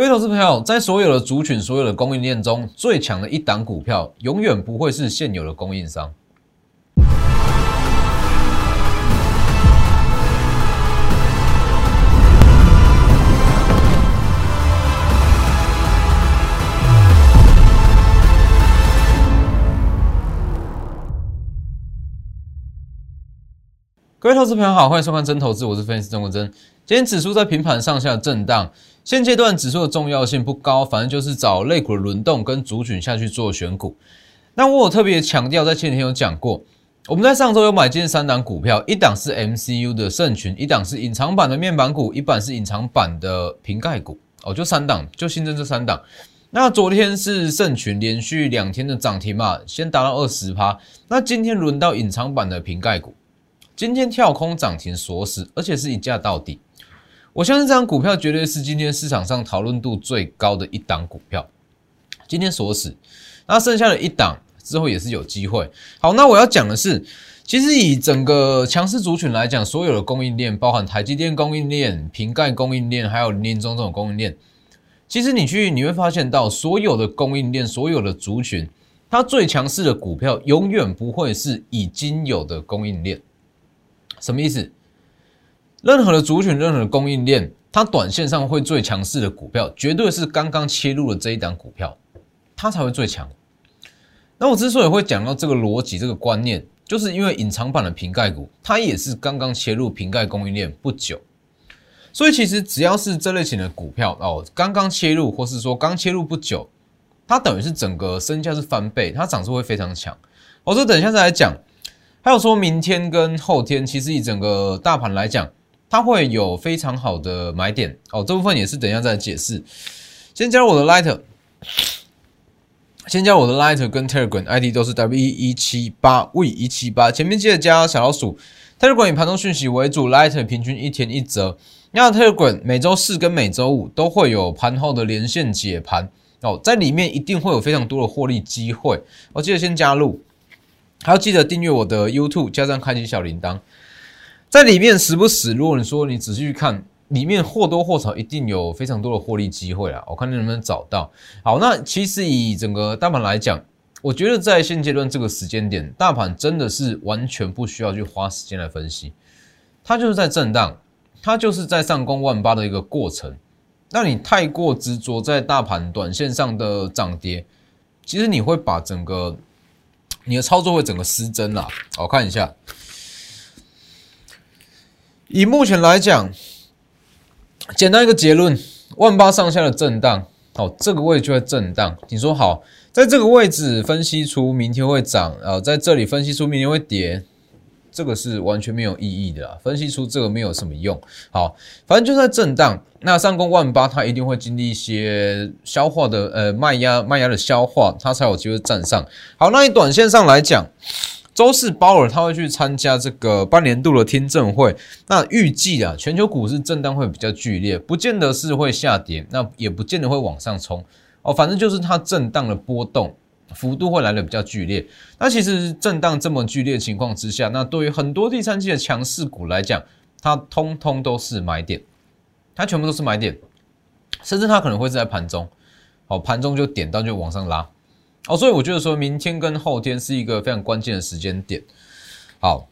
各位投资朋友，在所有的族群、所有的供应链中，最强的一档股票，永远不会是现有的供应商。各位投资朋友好，欢迎收看真投资，我是分析师郑国珍。今天指数在平盘上下震荡，现阶段指数的重要性不高，反正就是找类股的轮动跟族群下去做选股。那我有特别强调，在前几天有讲过，我们在上周有买进三档股票，一档是 MCU 的圣群，一档是隐藏版的面板股，一版是隐藏版的瓶盖股。哦，就三档，就新增这三档。那昨天是圣群连续两天的涨停嘛，先达到二十趴。那今天轮到隐藏版的瓶盖股。今天跳空涨停锁死，而且是一价到底。我相信这张股票绝对是今天市场上讨论度最高的一档股票。今天锁死，那剩下的一档之后也是有机会。好，那我要讲的是，其实以整个强势族群来讲，所有的供应链，包含台积电供应链、瓶盖供应链，还有林中这种供应链，其实你去你会发现到，所有的供应链，所有的族群，它最强势的股票永远不会是已经有的供应链。什么意思？任何的族群，任何的供应链，它短线上会最强势的股票，绝对是刚刚切入的这一档股票，它才会最强。那我之所以会讲到这个逻辑、这个观念，就是因为隐藏版的瓶盖股，它也是刚刚切入瓶盖供应链不久，所以其实只要是这类型的股票哦，刚刚切入，或是说刚切入不久，它等于是整个身价是翻倍，它涨势会非常强。我说等一下再来讲。还有说明天跟后天，其实以整个大盘来讲，它会有非常好的买点哦。这部分也是等一下再解释。先加入我的 Light，先加入我的 Light 跟 Telegram ID 都是 W 一七八 V 一七八，前面记得加小老鼠。Telegram 以盘中讯息为主，Light 平均一天一折。那 Telegram 每周四跟每周五都会有盘后的连线解盘哦，在里面一定会有非常多的获利机会。我记得先加入。还要记得订阅我的 YouTube，加上开启小铃铛，在里面时不时，如果你说你仔细去看，里面或多或少一定有非常多的获利机会啊！我看你能不能找到。好，那其实以整个大盘来讲，我觉得在现阶段这个时间点，大盘真的是完全不需要去花时间来分析，它就是在震荡，它就是在上攻万八的一个过程。那你太过执着在大盘短线上的涨跌，其实你会把整个。你的操作会整个失真了。我看一下，以目前来讲，简单一个结论：万八上下的震荡，哦，这个位置就会震荡。你说好，在这个位置分析出明天会涨，啊，在这里分析出明天会跌。这个是完全没有意义的，分析出这个没有什么用。好，反正就在震荡。那上攻万八，它一定会经历一些消化的，呃，卖压卖压的消化，它才有机会站上。好，那你短线上来讲，周四鲍尔他会去参加这个半年度的听证会。那预计啊，全球股市震荡会比较剧烈，不见得是会下跌，那也不见得会往上冲。哦，反正就是它震荡的波动。幅度会来的比较剧烈，那其实震荡这么剧烈的情况之下，那对于很多第三季的强势股来讲，它通通都是买点，它全部都是买点，甚至它可能会是在盘中，哦，盘中就点到就往上拉，哦，所以我觉得说明天跟后天是一个非常关键的时间点，好，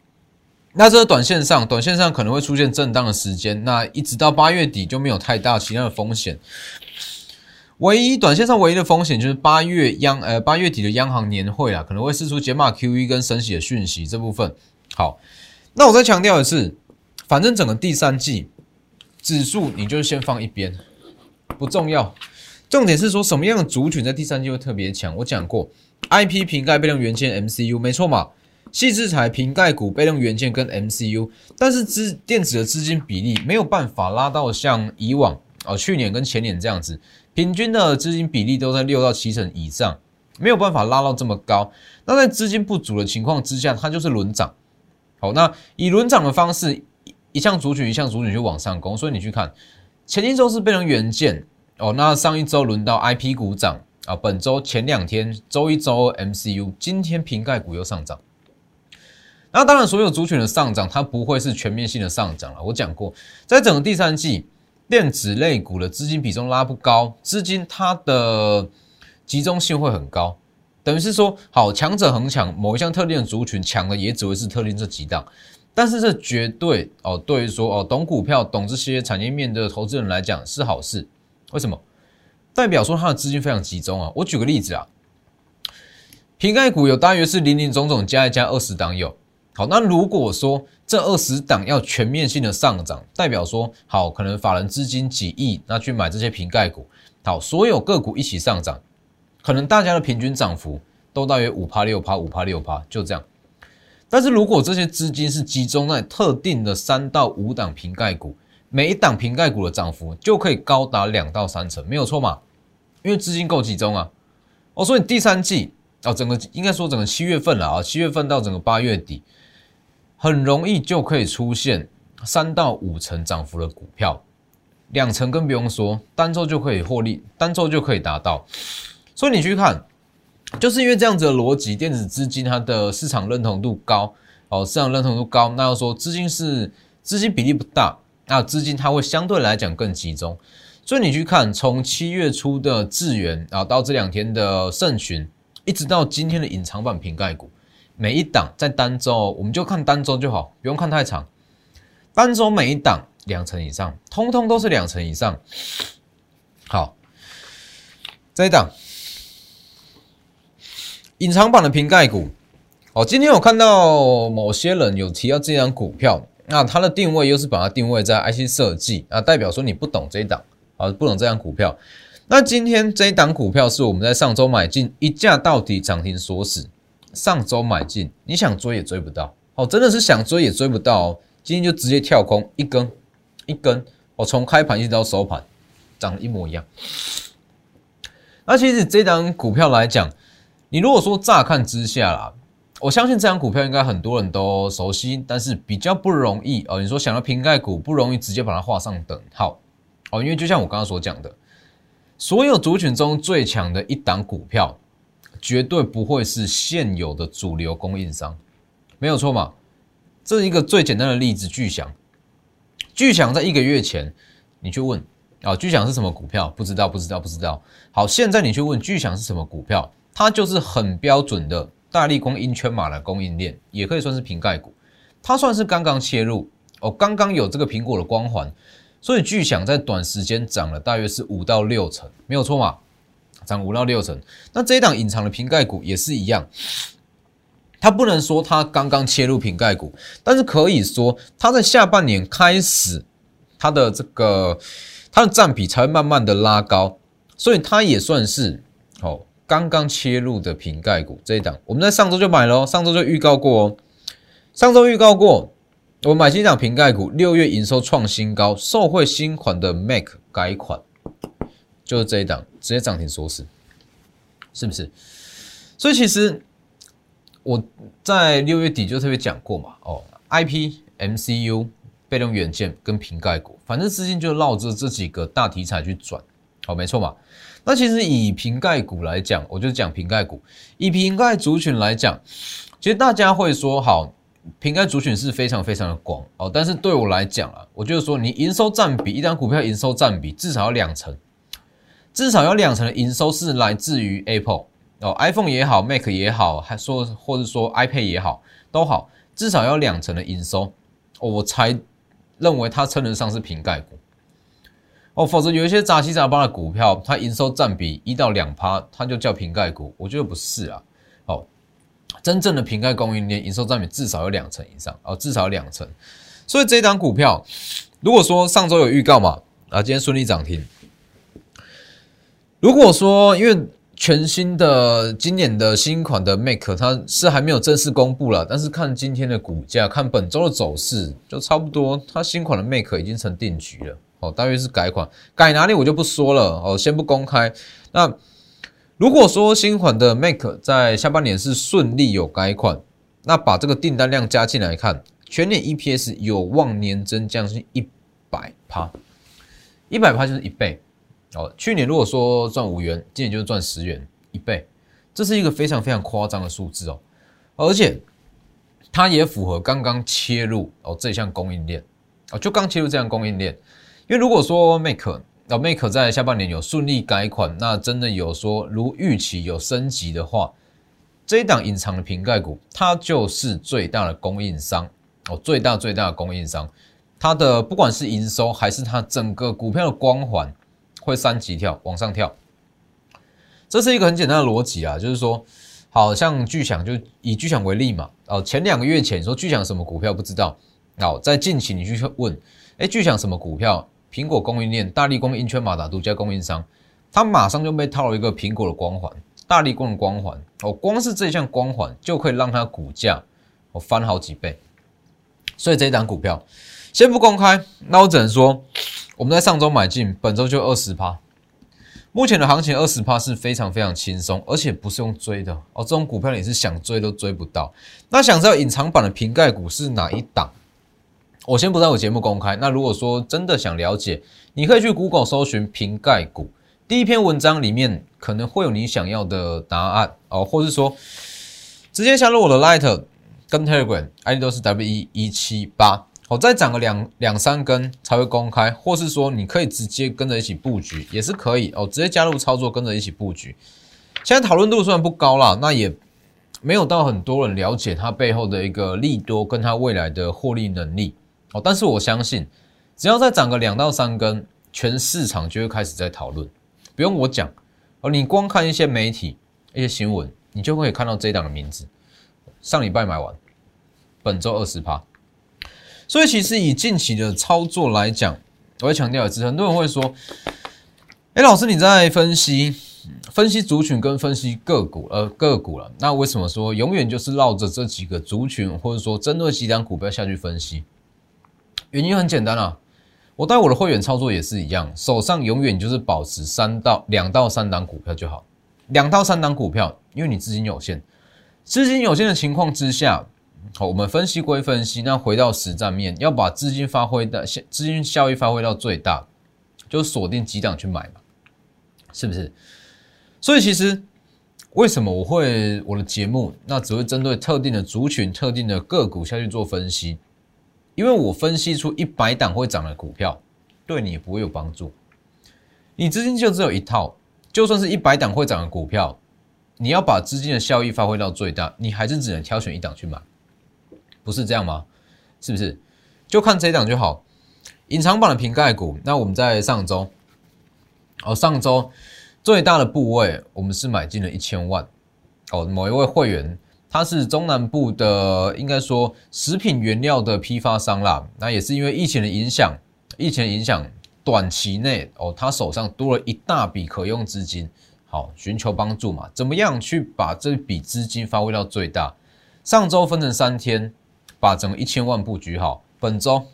那这个短线上，短线上可能会出现震荡的时间，那一直到八月底就没有太大其他的风险。唯一短线上唯一的风险就是八月央呃八月底的央行年会啊，可能会释出解码 QE 跟升息的讯息这部分。好，那我再强调的是，反正整个第三季指数你就先放一边，不重要。重点是说什么样的族群在第三季会特别强？我讲过，IP 瓶盖被动元件 MCU 没错嘛，细制材瓶盖股被动元件跟 MCU，但是资电子的资金比例没有办法拉到像以往哦去年跟前年这样子。平均的资金比例都在六到七成以上，没有办法拉到这么高。那在资金不足的情况之下，它就是轮涨。好，那以轮涨的方式，一项族群一项族群就往上攻。所以你去看，前一周是被人元件哦，那上一周轮到 IP 股涨啊，本周前两天周一周 MCU，今天瓶盖股又上涨。那当然，所有族群的上涨，它不会是全面性的上涨了。我讲过，在整个第三季。电子类股的资金比重拉不高，资金它的集中性会很高，等于是说，好强者恒强，某一项特定的族群强的也只会是特定这几档，但是这绝对哦，对于说哦懂股票、懂这些产业面的投资人来讲是好事。为什么？代表说它的资金非常集中啊。我举个例子啊，瓶盖股有大约是零零总总加一加二十档有。好，那如果说这二十档要全面性的上涨，代表说好，可能法人资金几亿，那去买这些瓶盖股，好，所有个股一起上涨，可能大家的平均涨幅都大约五趴六趴，五趴六趴，就这样。但是如果这些资金是集中在特定的三到五档瓶盖股，每一档瓶盖股的涨幅就可以高达两到三成，没有错嘛？因为资金够集中啊。哦，所以第三季哦，整个应该说整个七月份了啊，七月份到整个八月底。很容易就可以出现三到五成涨幅的股票，两成更不用说，单周就可以获利，单周就可以达到。所以你去看，就是因为这样子的逻辑，电子资金它的市场认同度高，哦，市场认同度高，那要说资金是资金比例不大，那资金它会相对来讲更集中。所以你去看，从七月初的智源啊，到这两天的盛群，一直到今天的隐藏版瓶盖股。每一档在单周，我们就看单周就好，不用看太长。单周每一档两成以上，通通都是两成以上。好，这一档隐藏版的瓶盖股。哦，今天我看到某些人有提到这张股票，那它的定位又是把它定位在 IC 设计啊，代表说你不懂这一档啊，不懂这张股票。那今天这一档股票是我们在上周买进，一价到底涨停锁死。上周买进，你想追也追不到哦，真的是想追也追不到哦。今天就直接跳空一根一根，我从开盘一直到收盘，涨得一模一样。那其实这张股票来讲，你如果说乍看之下啦，我相信这张股票应该很多人都熟悉，但是比较不容易哦。你说想要瓶盖股，不容易直接把它画上等号哦，因为就像我刚刚所讲的，所有族群中最强的一档股票。绝对不会是现有的主流供应商，没有错嘛？这是一个最简单的例子。巨响，巨响在一个月前，你去问啊，巨响是什么股票？不知道，不知道，不知道。好，现在你去问巨响是什么股票，它就是很标准的大力光阴圈码的供应链，也可以算是瓶盖股。它算是刚刚切入哦，刚刚有这个苹果的光环，所以巨响在短时间涨了大约是五到六成，没有错嘛？涨五到六成，那这一档隐藏的瓶盖股也是一样，它不能说它刚刚切入瓶盖股，但是可以说它在下半年开始，它的这个它的占比才会慢慢的拉高，所以它也算是哦刚刚切入的瓶盖股这一档，我们在上周就买了，上周就预告过哦，上周预告过，我买新档瓶盖股，六月营收创新高，受惠新款的 Mac 改款。就是这一档直接涨停锁死，是不是？所以其实我在六月底就特别讲过嘛，哦，IP、MCU、被动元件跟瓶盖股，反正资金就绕着这几个大题材去转，好，没错嘛。那其实以瓶盖股来讲，我就讲瓶盖股，以瓶盖族群来讲，其实大家会说，好，瓶盖族群是非常非常的广哦，但是对我来讲啊，我就是说，你营收占比，一张股票营收占比至少要两成。至少要两成的营收是来自于 Apple 哦，iPhone 也好，Mac 也好，还说或者说 iPad 也好，都好，至少要两成的营收，我才认为它称得上是瓶盖股哦。否则有一些杂七杂八的股票，它营收占比一到两趴，它就叫瓶盖股，我觉得不是啊。哦，真正的瓶盖供应链营收占比至少有两成以上哦，至少两成。所以这一档股票，如果说上周有预告嘛，啊，今天顺利涨停。如果说因为全新的今年的新款的 Mac 它是还没有正式公布了，但是看今天的股价，看本周的走势，就差不多它新款的 Mac 已经成定局了。哦，大约是改款，改哪里我就不说了。哦，先不公开。那如果说新款的 Mac 在下半年是顺利有改款，那把这个订单量加进来看，全年 EPS 有望年增将近一百趴，一百趴就是一倍。哦，去年如果说赚五元，今年就是赚十元，一倍，这是一个非常非常夸张的数字哦，而且它也符合刚刚切入哦这项供应链哦，就刚切入这样供应链，因为如果说 Make 哦 Make 在下半年有顺利改款，那真的有说如预期有升级的话，这一档隐藏的瓶盖股，它就是最大的供应商哦，最大最大的供应商，它的不管是营收还是它整个股票的光环，会三级跳往上跳。这是一个很简单的逻辑啊，就是说，好像巨响就以巨响为例嘛，哦，前两个月前说巨响什么股票不知道，哦，在近期你去问，哎，巨响什么股票？苹果供应链，大力光、英圈、马达独家供应商，它马上就被套了一个苹果的光环，大力光的光环，哦，光是这项光环就可以让它股价哦翻好几倍，所以这一档股票先不公开，那我只能说，我们在上周买进，本周就二十趴。目前的行情二十趴是非常非常轻松，而且不是用追的哦。这种股票你是想追都追不到。那想知道隐藏版的瓶盖股是哪一档？我先不在我节目公开。那如果说真的想了解，你可以去 Google 搜寻瓶盖股，第一篇文章里面可能会有你想要的答案哦，或是说直接加入我的 Light 跟 Telegram，ID 都是 W 一一七八。哦，再涨个两两三根才会公开，或是说你可以直接跟着一起布局，也是可以哦。直接加入操作，跟着一起布局。现在讨论度虽然不高啦，那也没有到很多人了解它背后的一个利多，跟它未来的获利能力哦。但是我相信，只要再涨个两到三根，全市场就会开始在讨论，不用我讲哦。你光看一些媒体、一些新闻，你就会看到这档的名字。上礼拜买完，本周二十趴。所以其实以近期的操作来讲，我要强调一次，很多人会说：“哎，老师你在分析分析族群跟分析个股，呃个股了，那为什么说永远就是绕着这几个族群，或者说针对几档股票下去分析？原因很简单啊，我带我的会员操作也是一样，手上永远就是保持三到两到三档股票就好，两到三档股票，因为你资金有限，资金有限的情况之下。”好，我们分析归分析，那回到实战面，要把资金发挥的资金效益发挥到最大，就锁定几档去买嘛，是不是？所以其实为什么我会我的节目那只会针对特定的族群、特定的个股下去做分析？因为我分析出一百档会涨的股票，对你也不会有帮助。你资金就只有一套，就算是一百档会涨的股票，你要把资金的效益发挥到最大，你还是只能挑选一档去买。不是这样吗？是不是？就看这一档就好。隐藏版的瓶盖股，那我们在上周，哦，上周最大的部位，我们是买进了一千万。哦，某一位会员，他是中南部的，应该说食品原料的批发商啦。那也是因为疫情的影响，疫情的影响，短期内哦，他手上多了一大笔可用资金，好，寻求帮助嘛？怎么样去把这笔资金发挥到最大？上周分成三天。把整个一千万布局好，本周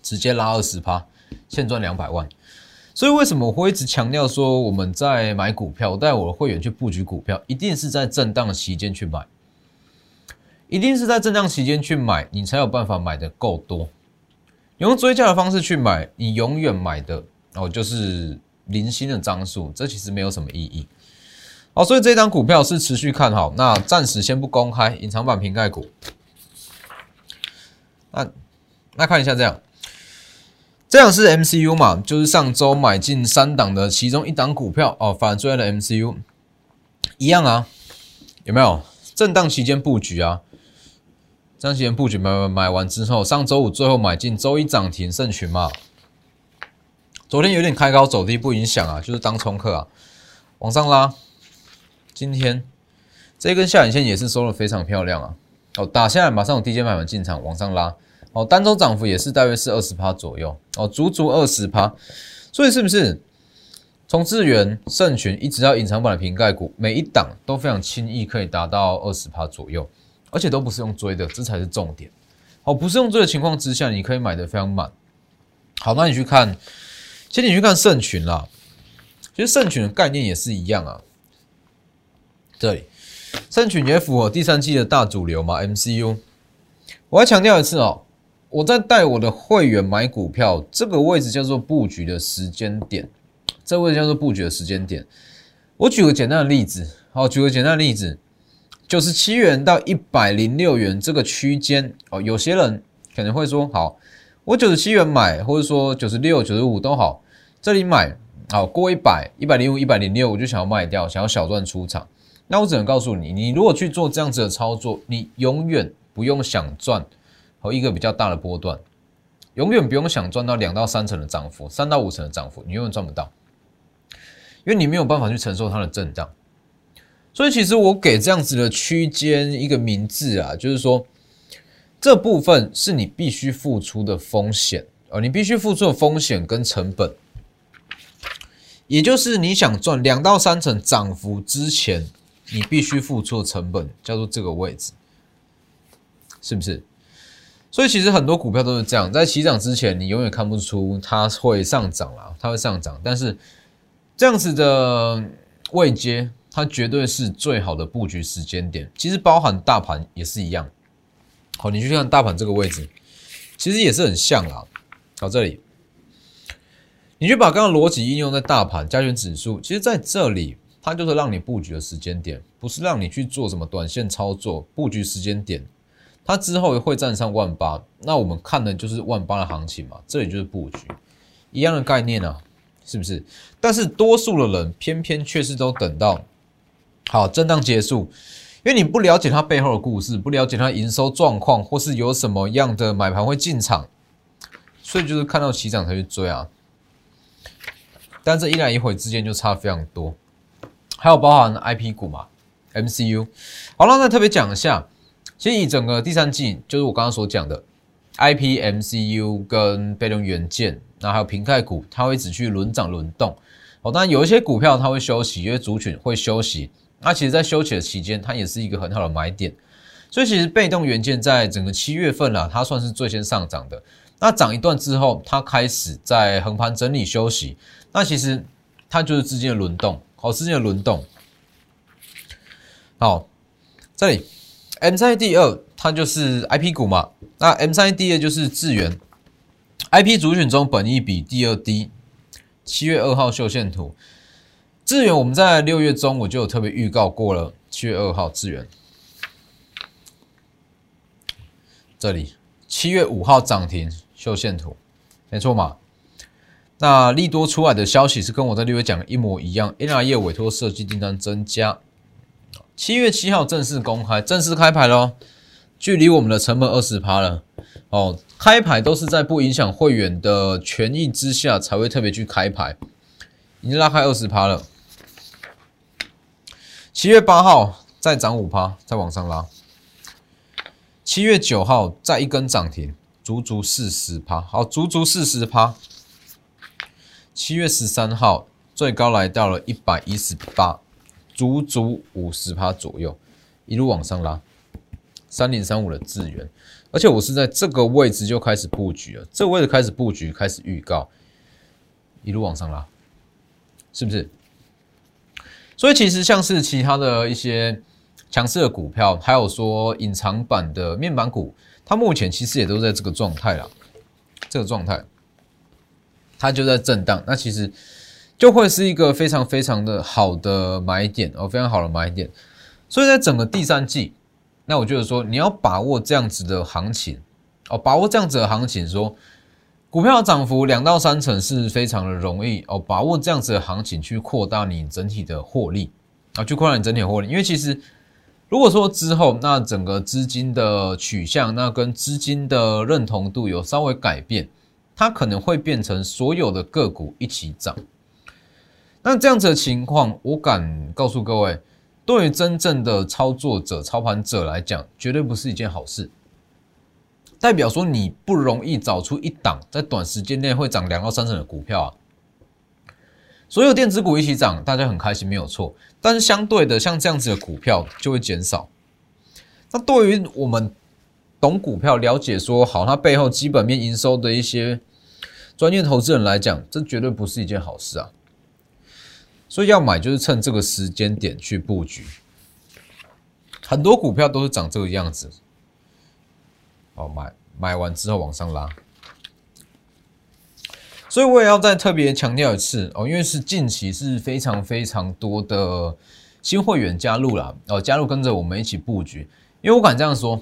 直接拉二十趴，现赚两百万。所以为什么我会一直强调说，我们在买股票，带我的会员去布局股票，一定是在震荡期间去买，一定是在震荡期间去买，你才有办法买的够多。用追加的方式去买，你永远买的哦就是零星的张数，这其实没有什么意义。好，所以这张股票是持续看好，那暂时先不公开隐藏版瓶盖股。那那看一下这样，这样是 MCU 嘛？就是上周买进三档的其中一档股票哦，反追的 MCU 一样啊，有没有震荡期间布局啊？震荡期间布局买买买完之后，上周五最后买进，周一涨停胜群嘛。昨天有点开高走低不影响啊，就是当冲客啊，往上拉。今天这根下影线也是收的非常漂亮啊。哦，打下来马上有低阶买盘进场往上拉，哦，单周涨幅也是大约是二十趴左右，哦，足足二十趴，所以是不是从智源、盛群一直到隐藏版的瓶盖股，每一档都非常轻易可以达到二十趴左右，而且都不是用追的，这才是重点。哦，不是用追的情况之下，你可以买的非常满。好，那你去看，先你去看盛群啦，其实盛群的概念也是一样啊，这里。三群也符合第三季的大主流嘛？MCU，我要强调一次哦，我在带我的会员买股票，这个位置叫做布局的时间点，这个位置叫做布局的时间点。我举个简单的例子，好，举个简单的例子，九十七元到一百零六元这个区间哦，有些人可能会说，好，我九十七元买，或者说九十六、九十五都好，这里买好过一百、一百零五、一百零六，我就想要卖掉，想要小赚出场。那我只能告诉你，你如果去做这样子的操作，你永远不用想赚和一个比较大的波段，永远不用想赚到两到三成的涨幅，三到五成的涨幅，你永远赚不到，因为你没有办法去承受它的震荡。所以其实我给这样子的区间一个名字啊，就是说这部分是你必须付出的风险啊，你必须付出的风险跟成本，也就是你想赚两到三成涨幅之前。你必须付出的成本叫做这个位置，是不是？所以其实很多股票都是这样，在起涨之前，你永远看不出它会上涨了，它会上涨。但是这样子的位阶，它绝对是最好的布局时间点。其实包含大盘也是一样。好，你去看大盘这个位置，其实也是很像啦。好，这里，你就把刚刚逻辑应用在大盘加权指数，其实在这里。它就是让你布局的时间点，不是让你去做什么短线操作。布局时间点，它之后会站上万八，那我们看的就是万八的行情嘛，这里就是布局一样的概念啊，是不是？但是多数的人偏偏却是都等到好震荡结束，因为你不了解它背后的故事，不了解它营收状况，或是有什么样的买盘会进场，所以就是看到起涨才去追啊。但这一来一回之间就差非常多。还有包含 IP 股嘛，MCU。好了，那特别讲一下，其实以整个第三季，就是我刚刚所讲的 IP、MCU 跟被动元件，那还有平盖股，它会只去轮涨轮动。哦，当然有一些股票它会休息，因为族群会休息。那其实，在休息的期间，它也是一个很好的买点。所以，其实被动元件在整个七月份啊，它算是最先上涨的。那涨一段之后，它开始在横盘整理休息。那其实它就是资金的轮动。好，资金的轮动。好，这里 M 三第二，它就是 I P 股嘛。那 M 三第二就是智源 I P 主选中本益比第二低。七月二号秀线图，智源我们在六月中我就有特别预告过了。七月二号智源，这里七月五号涨停秀线图，没错嘛？那利多出来的消息是跟我在六月讲的一模一样，NR 业委托设计订单增加，七月七号正式公开，正式开牌喽，距离我们的成本二十趴了。哦，开牌都是在不影响会员的权益之下才会特别去开牌，已经拉开二十趴了，七月八号再涨五趴，再往上拉，七月九号再一根涨停，足足四十趴，好，足足四十趴。七月十三号最高来到了一百一十八，足足五十趴左右，一路往上拉。三零三五的资源，而且我是在这个位置就开始布局了，这个位置开始布局，开始预告，一路往上拉，是不是？所以其实像是其他的一些强势的股票，还有说隐藏版的面板股，它目前其实也都在这个状态了，这个状态。它就在震荡，那其实就会是一个非常非常的好的买点哦，非常好的买点。所以在整个第三季，那我觉得说你要把握这样子的行情哦，把握这样子的行情，说股票涨幅两到三成是非常的容易哦，把握这样子的行情去扩大你整体的获利啊，去扩大你整体的获利。因为其实如果说之后那整个资金的取向，那跟资金的认同度有稍微改变。它可能会变成所有的个股一起涨，那这样子的情况，我敢告诉各位，对于真正的操作者、操盘者来讲，绝对不是一件好事。代表说你不容易找出一档在短时间内会涨两到三成的股票啊。所有电子股一起涨，大家很开心，没有错。但是相对的，像这样子的股票就会减少。那对于我们懂股票、了解说好它背后基本面营收的一些。专业投资人来讲，这绝对不是一件好事啊！所以要买就是趁这个时间点去布局。很多股票都是长这个样子，哦，买买完之后往上拉。所以我也要再特别强调一次哦，因为是近期是非常非常多的新会员加入了哦，加入跟着我们一起布局。因为我敢这样说，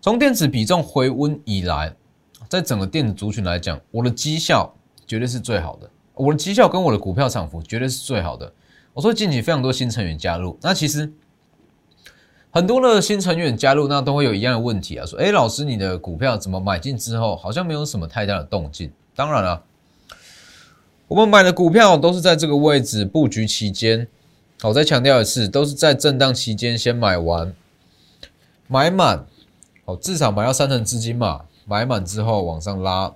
从电子比重回温以来。在整个电子族群来讲，我的绩效绝对是最好的，我的绩效跟我的股票涨幅绝对是最好的。我说近期非常多新成员加入，那其实很多的新成员加入，那都会有一样的问题啊，说，哎，老师，你的股票怎么买进之后好像没有什么太大的动静？当然了，我们买的股票都是在这个位置布局期间，我再强调一次，都是在震荡期间先买完，买满，哦，至少买到三成资金嘛，买满之后往上拉，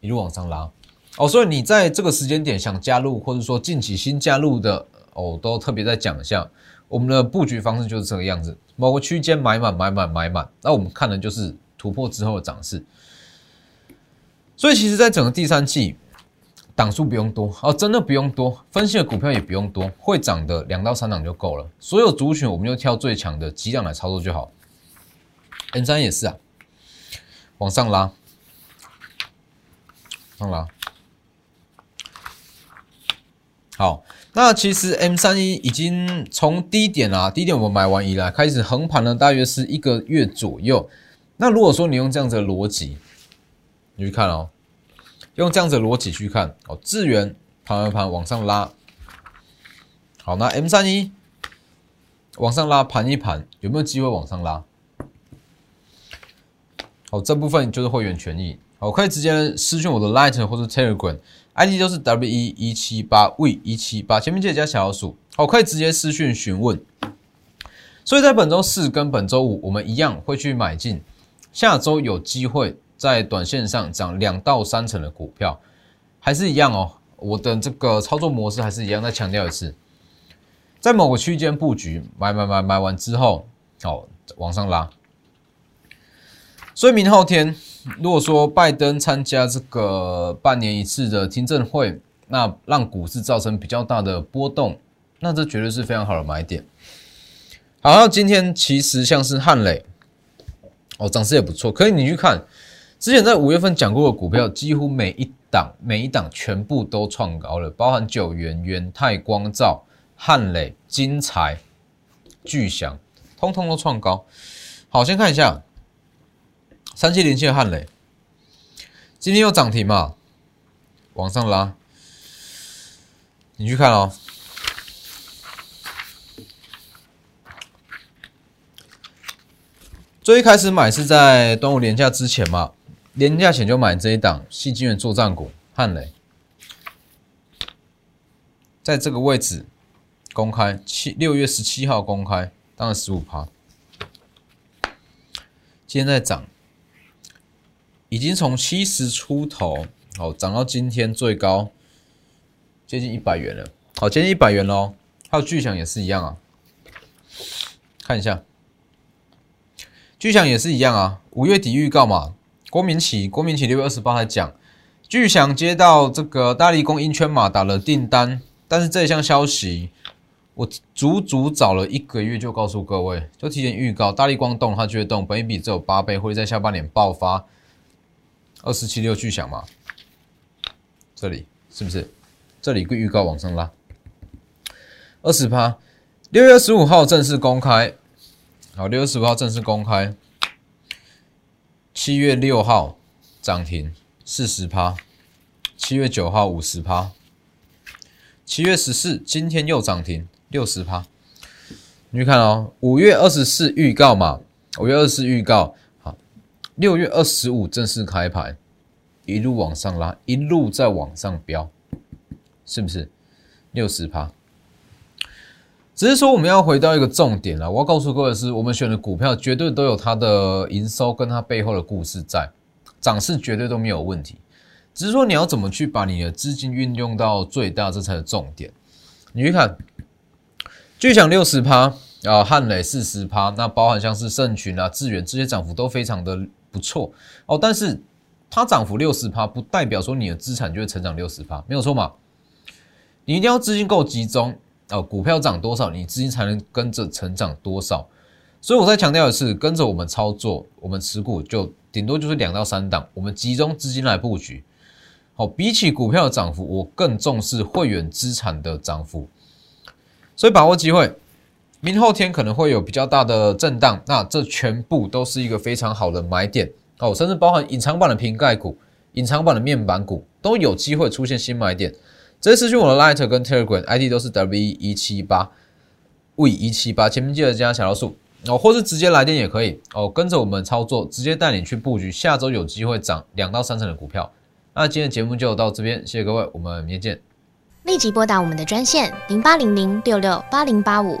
一路往上拉。哦，所以你在这个时间点想加入，或者说近期新加入的哦，都特别再讲一下，我们的布局方式就是这个样子，某个区间买满买满买满，那我们看的就是突破之后的涨势。所以其实，在整个第三季，档数不用多哦，真的不用多，分析的股票也不用多，会涨的两到三档就够了。所有族群我们就挑最强的几档来操作就好。N 三也是啊，往上拉，上拉。好，那其实 M 三一已经从低点啊，低点我们买完以来开始横盘了，大约是一个月左右。那如果说你用这样子的逻辑，你去看哦，用这样子的逻辑去看哦，智源盘盘盘往上拉，好，那 M 三一往上拉盘一盘，有没有机会往上拉？好，这部分就是会员权益，好，可以直接私讯我的 Light 或者 Telegram。ID 都是 W 一一七八 V 一七八，前面记得加小老鼠，好，可以直接私讯询问。所以在本周四跟本周五，我们一样会去买进，下周有机会在短线上涨两到三成的股票，还是一样哦。我的这个操作模式还是一样，再强调一次，在某个区间布局，买买买买完之后，好往上拉。所以明后天。如果说拜登参加这个半年一次的听证会，那让股市造成比较大的波动，那这绝对是非常好的买点。好，今天其实像是汉磊，哦，涨势也不错。可以你去看之前在五月份讲过的股票，几乎每一档每一档全部都创高了，包含九元、元泰、光照、汉磊、金财、巨祥，通通都创高。好，先看一下。三七零七的汉雷，今天又涨停嘛？往上拉，你去看哦。最一开始买是在端午连假之前嘛，连假前就买这一档细金元作战股汉雷，在这个位置公开七六月十七号公开，当然十五趴，今天在涨。已经从七十出头，好涨到今天最高接近一百元了。好，接近一百元喽。还有巨响也是一样啊，看一下，巨响也是一样啊。五月底预告嘛，郭明启，郭明启六月二十八还讲，巨响接到这个大力工英圈马达的订单，但是这一项消息我足足早了一个月就告诉各位，就提前预告，大力光动它就会动，本一比只有八倍，会在下半年爆发。二四七六巨响嘛，这里是不是？这里个预告往上拉，二十趴，六月十五号正式公开，好，六月十五号正式公开，七月六号涨停四十趴，七月九号五十趴，七月十四今天又涨停六十趴，你去看哦，五月二十四预告嘛，五月二十四预告。六月二十五正式开盘，一路往上拉，一路在往上飙，是不是六十趴？只是说我们要回到一个重点了，我要告诉各位的是，我们选的股票绝对都有它的营收跟它背后的故事在，涨势绝对都没有问题。只是说你要怎么去把你的资金运用到最大，这才是重点。你去看，巨响六十趴啊，汉磊四十趴，那包含像是盛群啊、智远这些涨幅都非常的。不错哦，但是它涨幅六十趴，不代表说你的资产就会成长六十趴，没有错嘛？你一定要资金够集中哦，股票涨多少，你资金才能跟着成长多少。所以我再强调的是，跟着我们操作，我们持股就顶多就是两到三档，我们集中资金来布局。好，比起股票的涨幅，我更重视会员资产的涨幅，所以把握机会。明后天可能会有比较大的震荡，那这全部都是一个非常好的买点。哦，甚至包含隐藏版的瓶盖股、隐藏版的面板股都有机会出现新买点。直接私讯我的 Light 跟 Telegram ID 都是 W 一七八 V 一七八，前面记得加小老鼠哦，或是直接来电也可以哦，跟着我们操作，直接带你去布局下周有机会涨两到三成的股票。那今天节目就到这边，谢谢各位，我们明天见。立即拨打我们的专线零八零零六六八零八五。